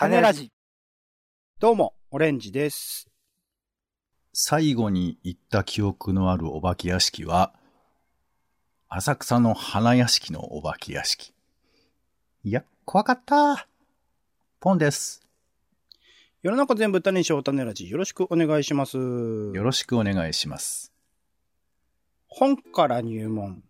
種ラジ。どうも、オレンジです。最後に行った記憶のあるお化け屋敷は、浅草の花屋敷のお化け屋敷。いや、怖かった。ポンです。世の中全部種にしよう種ラジ。よろしくお願いします。よろしくお願いします。本から入門。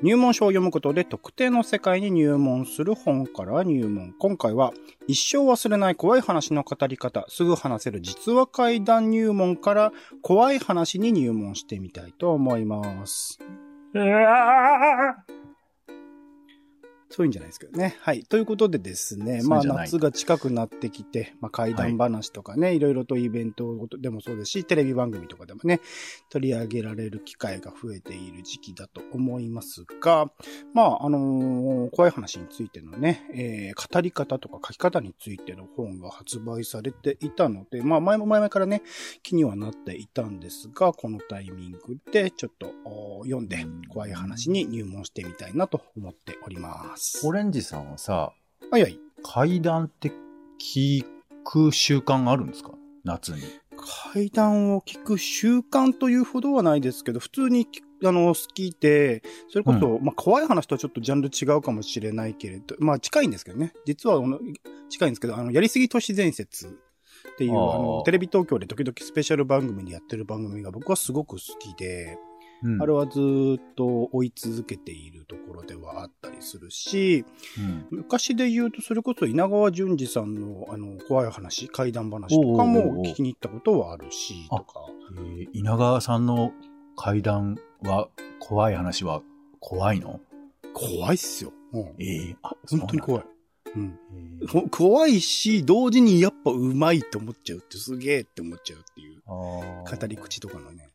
入門書を読むことで特定の世界に入門する本から入門。今回は一生忘れない怖い話の語り方、すぐ話せる実話怪談入門から怖い話に入門してみたいと思います。そういうんじゃないですけどね。はい。ということでですね、まあ夏が近くなってきて、まあ怪談話とかね、い、ろいろとイベントでもそうですし、テレビ番組とかでもね、取り上げられる機会が増えている時期だと思いますが、まあ、あのー怖い話についてのね、えー語り方とか書き方についての本が発売されていたので、まあ、前も前々からね、気にはなっていたんですが、このタイミングでちょっとお読んで怖い話に入門してみたいなと思っております。オレンジさんはさ、はいはい。階段って聞く習慣あるんですか？夏に。階段を聞く習慣というほどはないですけど、普通にあの、好きで、それこそ、まあ、怖い話とはちょっとジャンル違うかもしれないけれど、まあ、近いんですけどね。実は、近いんですけど、あの、やりすぎ都市伝説っていう、あの、テレビ東京で時々スペシャル番組でやってる番組が僕はすごく好きで、うんあれはずーっと追い続けているところではあったりするし、うん昔で言うと、それこそ稲川淳二さんの、あの、怖い話、怪談話とかも聞きに行ったことはあるし、とか。えー稲川さんの階段は、怖い話は怖いの？怖いっすよ。うんええあ、本当に怖い。うん。い。えーほ怖いし、同時にやっぱうまいと思っちゃうって、すげえって思っちゃうっていう、語り口とかのね。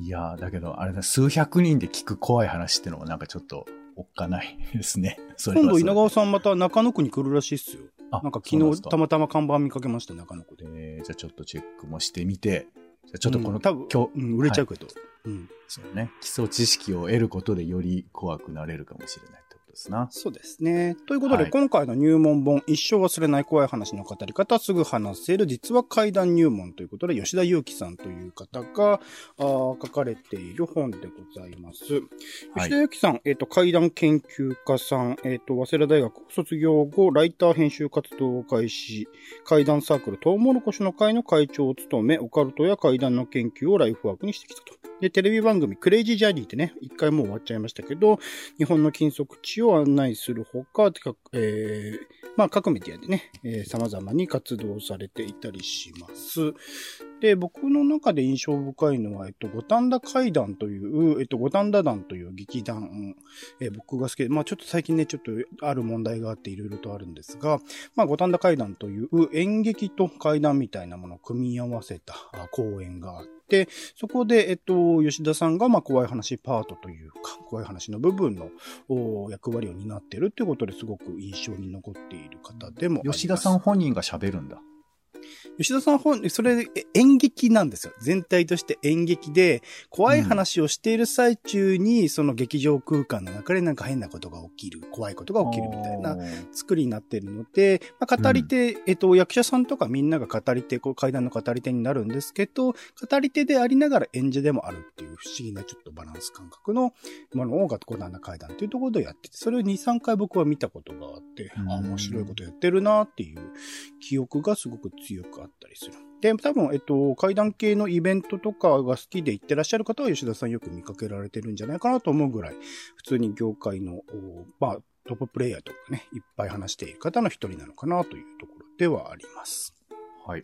いやーだけど、あれだ、数百人で聞く怖い話ってのはなんかちょっと、おっかない ですね。今度稲川そさんまた中野区に来るらしいっすよ。なんか昨日たまたま看板見かけました、中野区で。えーじゃあちょっとチェックもしてみて、じゃあちょっとこの、うん多分、今日、うん、売れちゃうけど。うん。そうね、基礎知識を得ることでより怖くなれるかもしれないことですな。そうですね。ということで、はい今回の入門本、一生忘れない怖い話の語り方、すぐ話せる、実は怪談入門ということで、吉田祐樹さんという方があー書かれている本でございます。はい吉田祐樹さん、えっ、と、怪談研究家さん、えっ、と、早稲田大学を卒業後、ライター編集活動を開始、怪談サークル、トウモロコシの会の会長を務め、オカルトや怪談の研究をライフワークにしてきたと。で、テレビ番組、クレイジージャーニーってね、一回もう終わっちゃいましたけど、日本の金属地を案内するほか、てかえーまあ、各メディアでね、えー様々に活動されていたりします。で、僕の中で印象深いのは、えっと、五反田会談という、えっと、五反田団という劇団、え僕が好きで、まあ、ちょっと最近ね、ちょっとある問題があっていろいろとあるんですが、まあ、五反田会談という演劇と怪談みたいなものを組み合わせた公演があって、そこで、えっと、吉田さんが、まあ、怖い話パートというか、怖い話の部分の役割を担っているということですごく印象に残っている方でも。吉田さん本人が喋るんだ。吉田さん本、それ、え演劇なんですよ。全体として演劇で、怖い話をしている最中に、その劇場空間の中でなんか変なことが起きる、怖いことが起きるみたいな作りになっているので、まあ、語り手、えっと、役者さんとかみんなが語り手、こう階段の語り手になるんですけど、語り手でありながら演者でもあるっていう不思議なちょっとバランス感覚のものを学校団の階段というところでやってて、それを2、3回僕は見たことがあって、うんあ、面白いことやってるなっていう記憶がすごく強くあったりする。で、多分、えっと、階段系のイベントとかが好きで行ってらっしゃる方は吉田さんよく見かけられてるんじゃないかなと思うぐらい、普通に業界の、おまあ、トッププレイヤーとかね、いっぱい話している方の一人なのかなというところではあります。はい。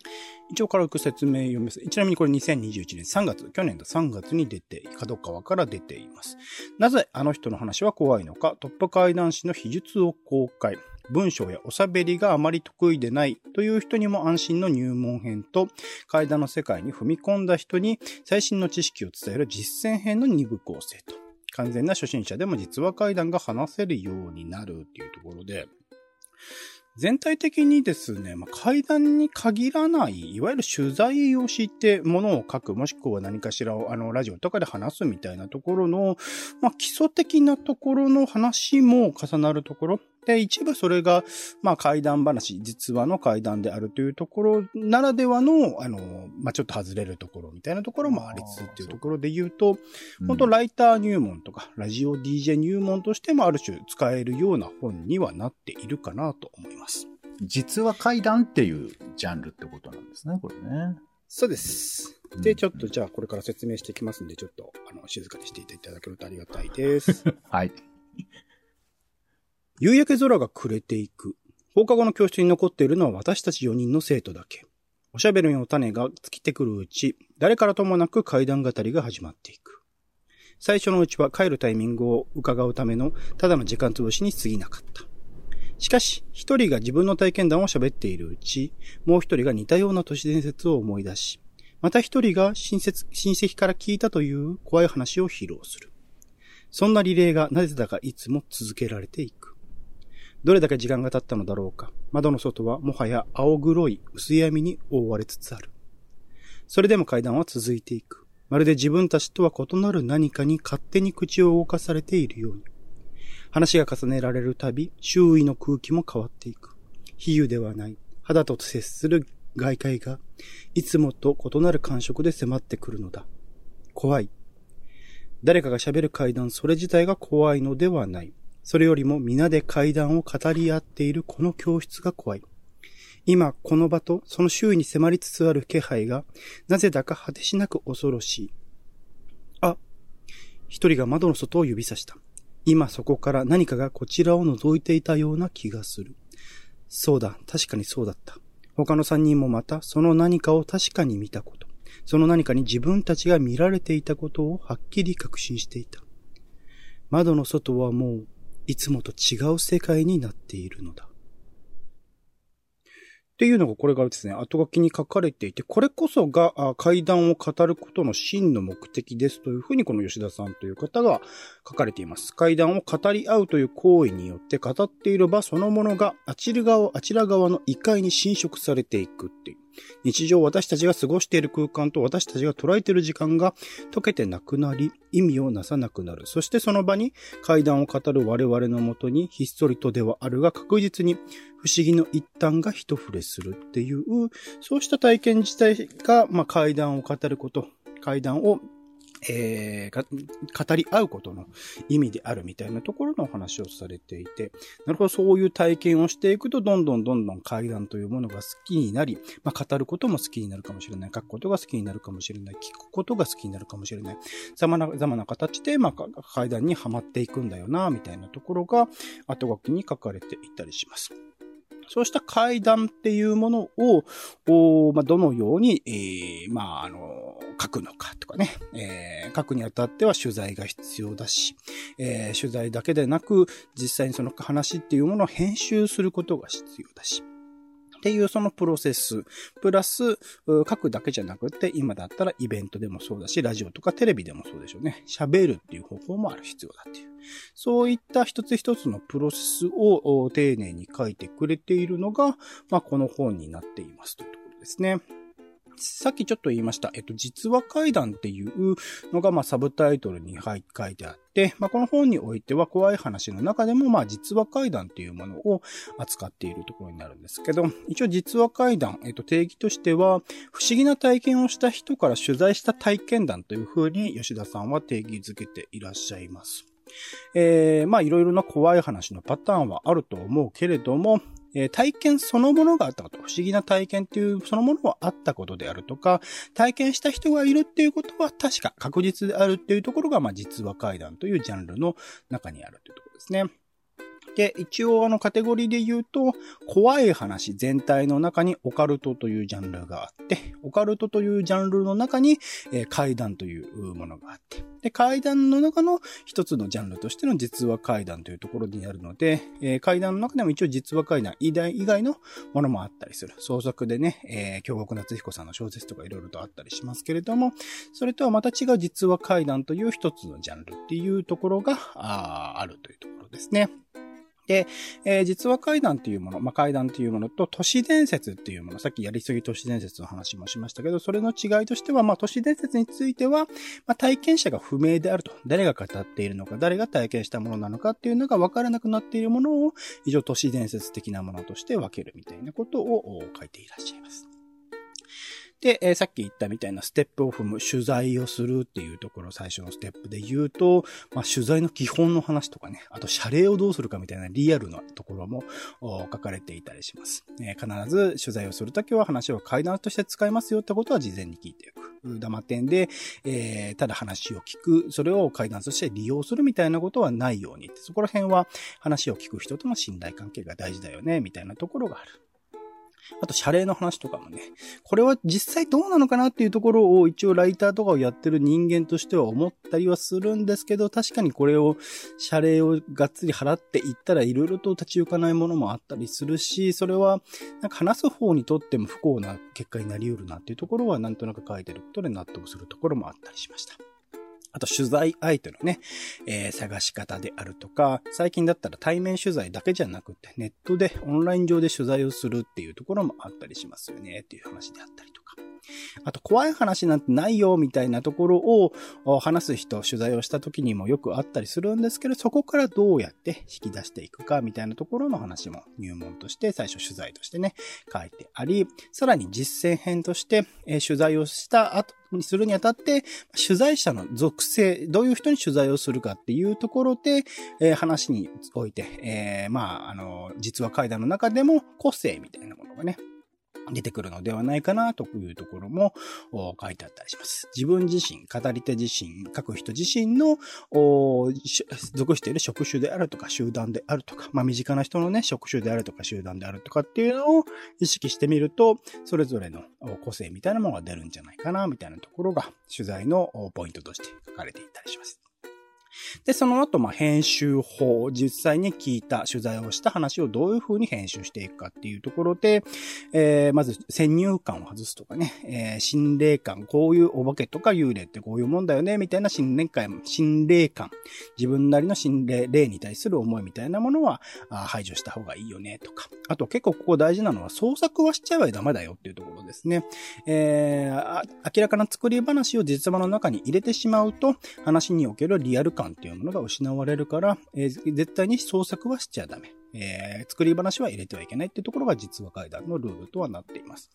一応軽く説明読みます。ちなみにこれ2021年3月、去年の3月に出て、角川から出ています。なぜあの人の話は怖いのか、トップ怪談師の秘術を公開。文章やおしゃべりがあまり得意でないという人にも安心の入門編と、怪談の世界に踏み込んだ人に最新の知識を伝える実践編の2部構成と。完全な初心者でも実話怪談が話せるようになるっていうところで、全体的にですね、まあ、階段に限らない、いわゆる取材をしてものを書く、もしくは何かしらをあのラジオとかで話すみたいなところの、まあ、基礎的なところの話も重なるところ。で、一部それが、まあ、怪談話、実話の怪談であるというところならではの、あの、まあ、ちょっと外れるところみたいなところもありつつっていうところで言うと、本当ライター入門とか、ラジオ DJ 入門としてもある種使えるような本にはなっているかなと思います。実話怪談っていうジャンルってことなんですね、これね。そうです。で、ちょっとじゃあこれから説明していきますんで、ちょっと、あの、静かにしていただけるとありがたいです。はい。夕焼け空が暮れていく。放課後の教室に残っているのは私たち4人の生徒だけ。おしゃべりの種が尽きてくるうち、誰からともなく階段語りが始まっていく。最初のうちは帰るタイミングを伺うためのただの時間潰しに過ぎなかった。しかし、一人が自分の体験談を喋っているうち、もう一人が似たような都市伝説を思い出し、また一人が親戚親戚から聞いたという怖い話を披露する。そんなリレーがなぜだかいつも続けられていく。どれだけ時間が経ったのだろうか。窓の外はもはや青黒い薄闇に覆われつつある。それでも階段は続いていく。まるで自分たちとは異なる何かに勝手に口を動かされているように。話が重ねられるたび、周囲の空気も変わっていく。比喩ではない。肌と接する外界が、いつもと異なる感触で迫ってくるのだ。怖い。誰かが喋る階段それ自体が怖いのではない。それよりも皆で階段を語り合っているこの教室が怖い。今、この場とその周囲に迫りつつある気配が、なぜだか果てしなく恐ろしい。あ、一人が窓の外を指さした。今そこから何かがこちらを覗いていたような気がする。そうだ、確かにそうだった。他の三人もまたその何かを確かに見たこと。その何かに自分たちが見られていたことをはっきり確信していた。窓の外はもういつもと違う世界になっているのだ。っていうのがこれがですね、後書きに書かれていて、これこそが階段を語ることの真の目的ですというふうにこの吉田さんという方が書かれています。階段を語り合うという行為によって語っている場そのものがあちら側、あちら側の異界に侵食されていくっていう。日常私たちが過ごしている空間と私たちが捉えている時間が溶けてなくなり、意味をなさなくなる。そしてその場に階段を語る我々のもとにひっそりとではあるが確実に不思議の一端が一触れするっていう、そうした体験自体が、まあ、階段を語ること、階段をえー、語り合うことの意味であるみたいなところのお話をされていて、なるほど、そういう体験をしていくと、どんどんどんどん階段というものが好きになり、まあ、語ることも好きになるかもしれない、書くことが好きになるかもしれない、聞くことが好きになるかもしれない、様々な、形で、まあ、階段にはまっていくんだよな、みたいなところが、後書きに書かれていたりします。そうした階段っていうものを、まあ、どのように、えー、まあ、あの、書くのかとかね、えー、書くにあたっては取材が必要だし、えー、取材だけでなく、実際にその話っていうものを編集することが必要だし、っていうそのプロセス、プラス、書くだけじゃなくて、今だったらイベントでもそうだし、ラジオとかテレビでもそうでしょうね。喋るっていう方法もある必要だっていう。そういった一つ一つのプロセスを丁寧に書いてくれているのが、まあ、この本になっていますというところですね。さっきちょっと言いました。えっと、実話怪談っていうのが、まあ、サブタイトルに書いてあって、まあ、この本においては怖い話の中でも、まあ、実話怪談っていうものを扱っているところになるんですけど、一応実話怪談、えっと、定義としては、不思議な体験をした人から取材した体験談というふうに吉田さんは定義づけていらっしゃいます。えー、まあいろいろな怖い話のパターンはあると思うけれども、え体験そのものがあったこと、不思議な体験っていうそのものはあったことであるとか、体験した人がいるっていうことは確か確実であるっていうところが、まあ実話怪談というジャンルの中にあるというところですね。で、一応あのカテゴリーで言うと、怖い話全体の中にオカルトというジャンルがあって、オカルトというジャンルの中に、えー、怪談というものがあって、で、怪談の中の一つのジャンルとしての実話怪談というところになるので、えー、怪談の中でも一応実話怪談以外のものもあったりする。創作でね、えー、京極夏彦さんの小説とかいろいろとあったりしますけれども、それとはまた違う実話怪談という一つのジャンルっていうところがああるというところですね。で、えー、実話怪談っていうもの、まあ、怪談っていうものと都市伝説っていうもの、さっきやりすぎ都市伝説の話もしましたけど、それの違いとしては、まあ、都市伝説については、まあ、体験者が不明であると。誰が語っているのか、誰が体験したものなのかっていうのが分からなくなっているものを、以上都市伝説的なものとして分けるみたいなことを書いていらっしゃいます。で、えー、さっき言ったみたいなステップを踏む、取材をするっていうところ、最初のステップで言うと、まあ、取材の基本の話とかね、あと謝礼をどうするかみたいなリアルなところも書かれていたりします。えー、必ず取材をするときは話を階段として使いますよってことは事前に聞いていく。黙ってんで、えー、ただ話を聞く、それを階段として利用するみたいなことはないようにそこら辺は話を聞く人との信頼関係が大事だよね、みたいなところがある。あと、謝礼の話とかもね、これは実際どうなのかなっていうところを一応ライターとかをやってる人間としては思ったりはするんですけど、確かにこれを、謝礼をがっつり払っていったら色々と立ち行かないものもあったりするし、それは、なんか話す方にとっても不幸な結果になり得るなっていうところはなんとなく書いてることで納得するところもあったりしました。あと取材相手のね、えー、探し方であるとか、最近だったら対面取材だけじゃなくて、ネットでオンライン上で取材をするっていうところもあったりしますよね、っていう話であったりとか。あと、怖い話なんてないよ、みたいなところを話す人、取材をした時にもよくあったりするんですけど、そこからどうやって引き出していくか、みたいなところの話も入門として、最初取材としてね、書いてあり、さらに実践編として、え取材をした後にするにあたって、取材者の属性、どういう人に取材をするかっていうところで、え話において、えー、まあ、あの、実は会談の中でも個性みたいなものがね、出てくるのではないかなというところも書いてあったりします。自分自身、語り手自身、書く人自身の属している職種であるとか集団であるとか、まあ身近な人のね、職種であるとか集団であるとかっていうのを意識してみると、それぞれの個性みたいなものが出るんじゃないかな、みたいなところが取材のポイントとして書かれていたりします。で、その後、まあ、編集法、実際に聞いた、取材をした話をどういう風に編集していくかっていうところで、えー、まず、先入観を外すとかね、えー、心霊感、こういうお化けとか幽霊ってこういうもんだよね、みたいな心霊感、心霊感、自分なりの心霊、霊に対する思いみたいなものは排除した方がいいよね、とか。あと結構ここ大事なのは、創作はしちゃえばダメだよっていうところですね。えー、明らかな作り話を実話の中に入れてしまうと、話におけるリアル感っていうものが失われるから、えー、絶対に創作はしちゃダメ。えー、作り話は入れてはいけないっていうところが実話階段のルールとはなっています。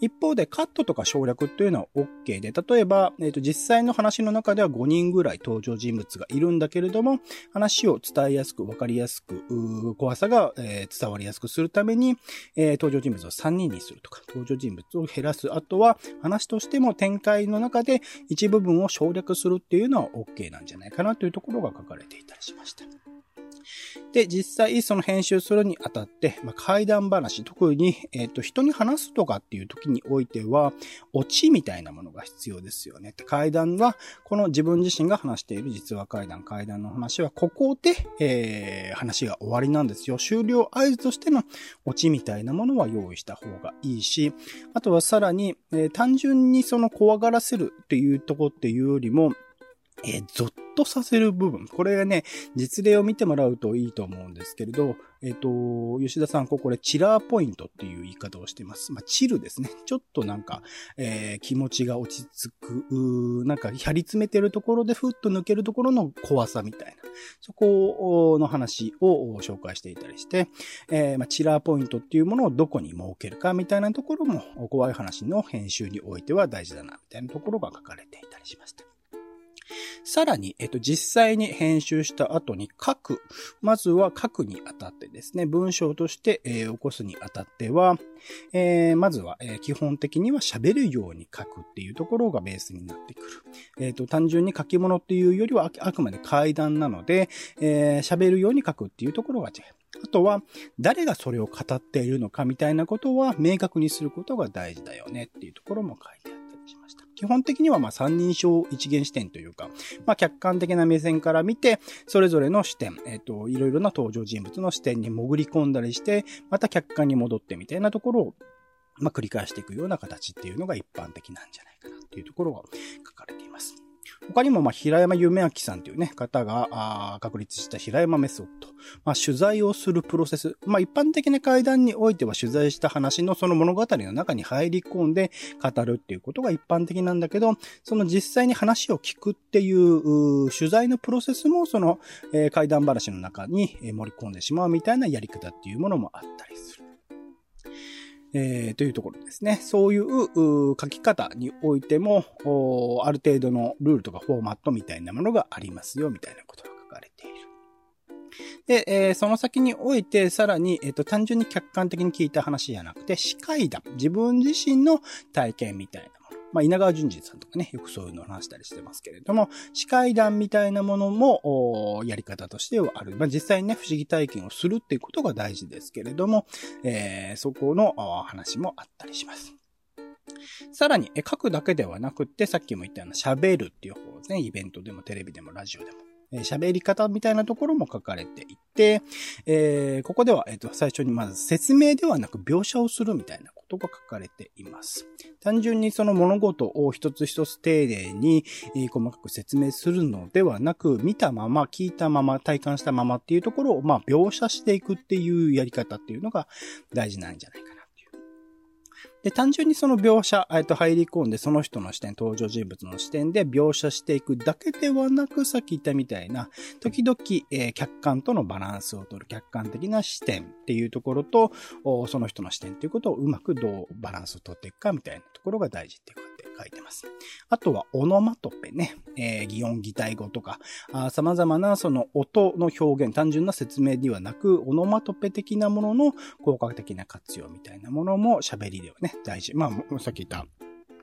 一方でカットとか省略っていうのは OK で、例えば、えーと、実際の話の中では5人ぐらい登場人物がいるんだけれども、話を伝えやすく、わかりやすく、怖さが、えー、伝わりやすくするために、えー、登場人物を3人にするとか、登場人物を減らす。あとは、話としても展開の中で一部分を省略するっていうのは OK なんじゃないかなというところが書かれていたりしました。で、実際その編集するにあたって、まあ、怪談話、特に、えっ、ー、と、人に話すとかっていう時においては、オチみたいなものが必要ですよね。怪談は、この自分自身が話している実話怪談、怪談の話は、ここで、えー、話が終わりなんですよ。終了合図としてのオチみたいなものは用意した方がいいし、あとはさらに、えー、単純にその怖がらせるっていうとこっていうよりも、えー、ゾッとさせる部分。これがね、実例を見てもらうといいと思うんですけれど、えっ、ー、と、吉田さん、ここでチラーポイントっていう言い方をしています。まあ、チルですね。ちょっとなんか、えー、気持ちが落ち着く、なんか、張り詰めてるところでふっと抜けるところの怖さみたいな。そこの話を紹介していたりして、えー、まあ、チラーポイントっていうものをどこに設けるかみたいなところも、怖い話の編集においては大事だな、みたいなところが書かれていたりしました。さらに、えっと、実際に編集した後に書く。まずは書くにあたってですね、文章として、えー、起こすにあたっては、えー、まずは、えー、基本的には喋るように書くっていうところがベースになってくる。えっ、と、単純に書き物っていうよりはあくまで階段なので、え喋るように書くっていうところが違う。あとは、誰がそれを語っているのかみたいなことは明確にすることが大事だよねっていうところも書いてあったりしました。基本的にはまあ三人称一元視点というか、まあ客観的な目線から見て、それぞれの視点、えっ、ー、と、いろいろな登場人物の視点に潜り込んだりして、また客観に戻ってみたいなところを、まあ繰り返していくような形っていうのが一般的なんじゃないかなっていうところが書かれています。他にも、まあ、平山夢明さんというね、方が、あ確立した平山メソッド。まあ、取材をするプロセス。まあ、一般的な会談においては取材した話のその物語の中に入り込んで語るっていうことが一般的なんだけど、その実際に話を聞くっていう取材のプロセスもその、えー、会談話の中に盛り込んでしまうみたいなやり方っていうものもあったりする。えー、というところですね。そういう書き方においても、ある程度のルールとかフォーマットみたいなものがありますよ、みたいなことが書かれている。で、えー、その先において、さらに、えっ、ー、と、単純に客観的に聞いた話じゃなくて、司会談、自分自身の体験みたいなまあ、稲川淳二さんとかね、よくそういうのを話したりしてますけれども、司会談みたいなものも、やり方としてはある。まあ、実際にね、不思議体験をするっていうことが大事ですけれども、えー、そこの話もあったりします。さらに、書くだけではなくって、さっきも言ったような喋るっていう方ですね。イベントでもテレビでもラジオでも。喋り方みたいなところも書かれていて、えー、ここでは、えっ、と、最初にまず説明ではなく描写をするみたいなことが書かれています。単純にその物事を一つ一つ丁寧に、細かく説明するのではなく、見たまま、聞いたまま、体感したままっていうところを、まあ、描写していくっていうやり方っていうのが大事なんじゃないかな。で、単純にその描写、えっと、入り込んで、その人の視点、登場人物の視点で描写していくだけではなく、さっき言ったみたいな、時々、えー、客観とのバランスを取る、客観的な視点っていうところと、その人の視点っていうことをうまくどうバランスを取っていくかみたいなところが大事っていうこと書いてます。あとは、オノマトペね。えー、擬音擬態語とか、様々なその音の表現、単純な説明ではなく、オノマトペ的なものの効果的な活用みたいなものも喋りではね、大事。まあ、さっき言った、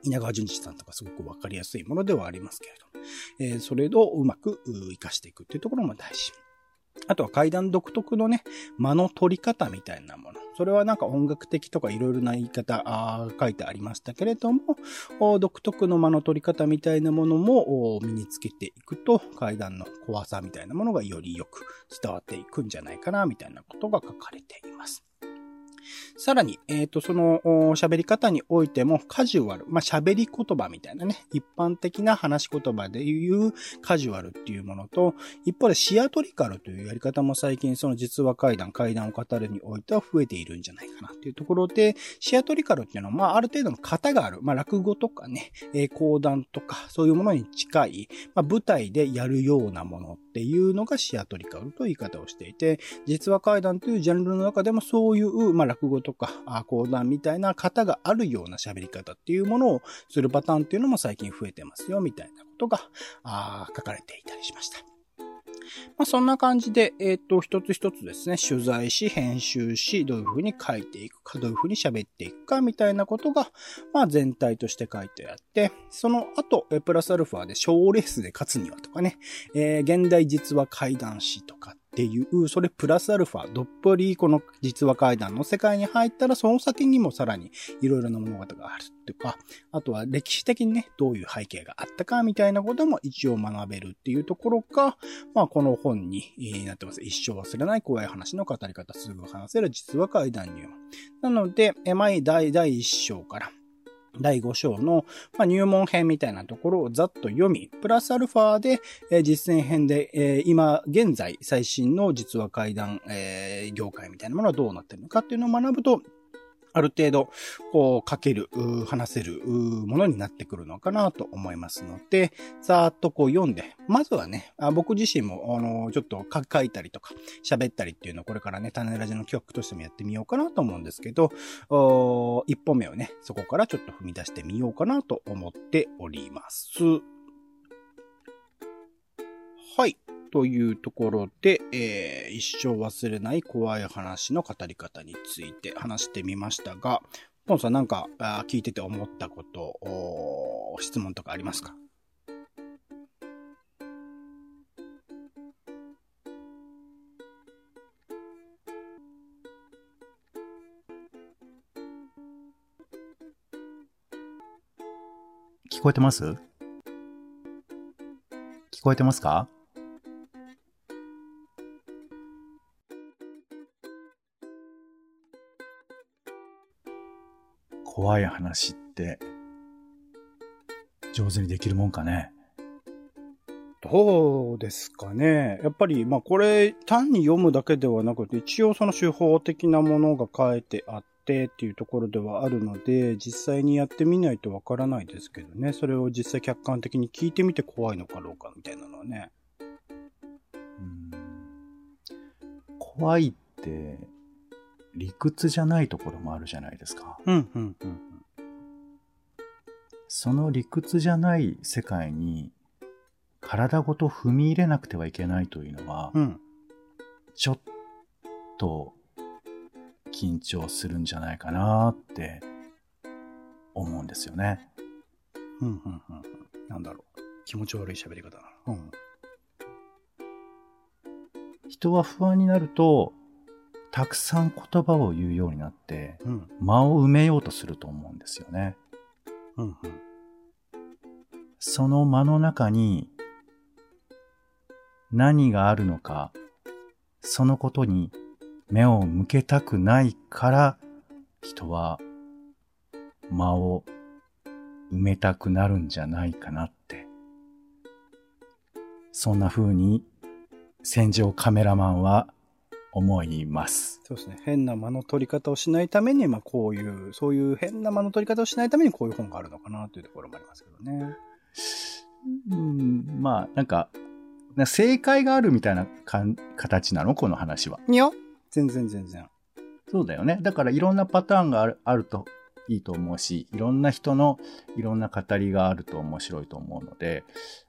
稲川淳二さんとかすごくわかりやすいものではありますけれども、えー、それをうまく活かしていくっていうところも大事。あとは階段独特のね、間の取り方みたいなもの。それはなんか音楽的とかいろいろな言い方あ書いてありましたけれども、独特の間の取り方みたいなものも身につけていくと、階段の怖さみたいなものがよりよく伝わっていくんじゃないかな、みたいなことが書かれています。さらに、えっ、ー、と、その喋り方においてもカジュアル、まあ、喋り言葉みたいなね、一般的な話し言葉でいうカジュアルっていうものと、一方でシアトリカルというやり方も最近その実話会談、会談を語るにおいては増えているんじゃないかなっていうところで、シアトリカルっていうのは、まあ、ある程度の型がある、まあ、落語とかね、え、講談とか、そういうものに近い、まあ、舞台でやるようなものっていうのがシアトリカルという言い方をしていて、実話怪談というジャンルの中でもそういう、まあ、落語とか、講談みたいな型があるような喋り方っていうものをするパターンっていうのも最近増えてますよ、みたいなことが書かれていたりしました。まあ、そんな感じで、えっ、ー、と、一つ一つですね、取材し、編集し、どういうふうに書いていくか、どういうふうに喋っていくか、みたいなことが、まあ、全体として書いてあって、その後、プラスアルファで賞レースで勝つにはとかね、えー、現代実話怪談師とかっていう、それプラスアルファ、どっぷりこの実話怪談の世界に入ったら、その先にもさらにいろいろな物語があるっていうか、あとは歴史的にね、どういう背景があったかみたいなことも一応学べるっていうところが、まあこの本になってます。一生忘れない怖い話の語り方、すぐ話せる実話怪談入門。なので、前第第一章から、第5章の、ま、入門編みたいなところをざっと読み、プラスアルファで、え、実践編で、え、今現在最新の実話怪談、え、業界みたいなものはどうなってるのかっていうのを学ぶと、ある程度、こう、書ける、話せるものになってくるのかなと思いますので、ざーっとこう読んで、まずはね、僕自身も、あの、ちょっと書いたりとか、喋ったりっていうのをこれからね、種ラジの企画としてもやってみようかなと思うんですけど、一歩目をね、そこからちょっと踏み出してみようかなと思っております。はい。というところで、えー、一生忘れない怖い話の語り方について話してみましたが、ポンさんなんか聞いてて思ったこと、質問とかありますか？聞こえてます？聞こえてますか？怖い話って上手にできるもんかね？どうですかね？やっぱり、まあこれ単に読むだけではなくて、一応その手法的なものが書いてあってっていうところではあるので、実際にやってみないとわからないですけどね。それを実際客観的に聞いてみて怖いのかどうかみたいなのはね。うん怖いって、理屈じゃないところもあるじゃないですか。うん、うん、うん。その理屈じゃない世界に、体ごと踏み入れなくてはいけないというのは、うん。ちょっと緊張するんじゃないかなって思うんですよね。うん、うん、うん。なんだろう。気持ち悪い喋り方だな。うん。人は不安になると、たくさん言葉を言うようになって、うん、間を埋めようとすると思うんですよね。うん、うん。その間の中に何があるのか、そのことに目を向けたくないから、人は間を埋めたくなるんじゃないかなって。そんな風に戦場カメラマンは思います。そうですね。変な間の取り方をしないために、まあこういう、そういう変な間の取り方をしないためにこういう本があるのかなというところもありますけどね。うん、まあ、なんか、な正解があるみたいなかん形なの？この話は。いや、全然全然。そうだよね。だからいろんなパターンがあるあるといいと思うし、いろんな人のいろんな語りがあると面白いと思うので、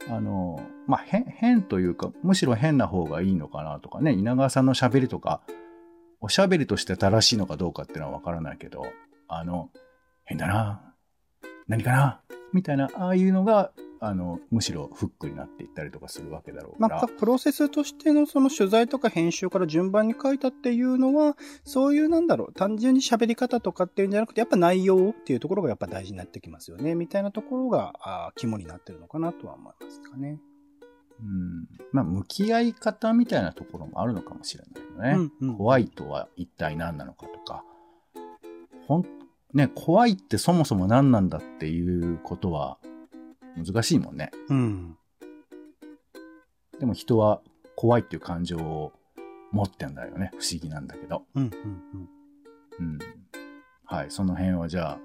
あの、まあ、変、変というか、むしろ変な方がいいのかなとかね、稲川さんのしゃべりとか、おしゃべりとして正しいのかどうかっていうのはわからないけど、あの、変だな、何かな、みたいな、ああいうのが、あの、むしろフックになっていったりとかするわけだろうから。まあ、プロセスとしてのその取材とか編集から順番に書いたっていうのは、そういうなんだろう、単純に喋り方とかっていうんじゃなくて、やっぱ内容っていうところがやっぱ大事になってきますよね、みたいなところが、あー肝になってるのかなとは思いますかね。うん。まあ、向き合い方みたいなところもあるのかもしれないよね。うんうん怖いとは一体何なのかとか。ほん、ね、怖いってそもそも何なんだっていうことは難しいもんね。うん。でも人は怖いっていう感情を持ってんだよね。不思議なんだけど。うん、うん、うん。うん。はい。その辺はじゃあ、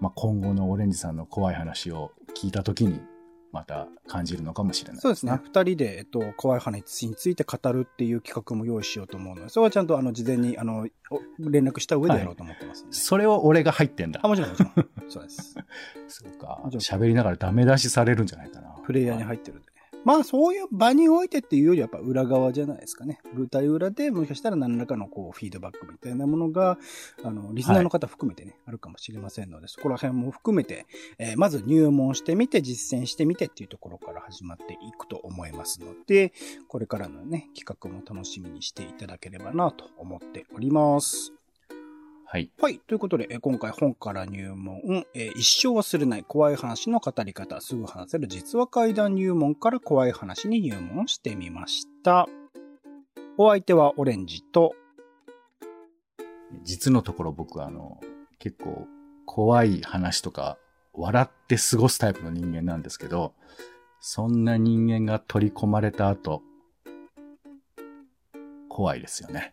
まあ、今後のオレンジさんの怖い話を聞いたときに、また感じるのかもしれない、そうですね。二人で、えっと、怖い話について語るっていう企画も用意しようと思うので、それはちゃんと、あの、事前に、あの、お連絡した上でやろうと思ってますんで。それを俺が入ってんだあ、。もちろん、もちろん。そうです。そうか。喋りながらダメ出しされるんじゃないかな。プレイヤーに入ってるんでね。まあ、そういう場においてっていうよりはやっぱ裏側じゃないですかね。舞台裏でもしかしたら何らかのこう、フィードバックみたいなものが、あの、リスナーの方含めてね、あるかもしれませんので、そこら辺も含めて、えーまず入門してみて、実践してみてっていうところから始まっていくと思いますので、これからのね、企画も楽しみにしていただければなと思っております。はい。はい。ということで、えー今回本から入門、えー一生忘れない怖い話の語り方、すぐ話せる実話怪談入門から怖い話に入門してみました。お相手はオレンジと、実のところ僕はあの、結構怖い話とか笑って過ごすタイプの人間なんですけど、そんな人間が取り込まれた後、怖いですよね。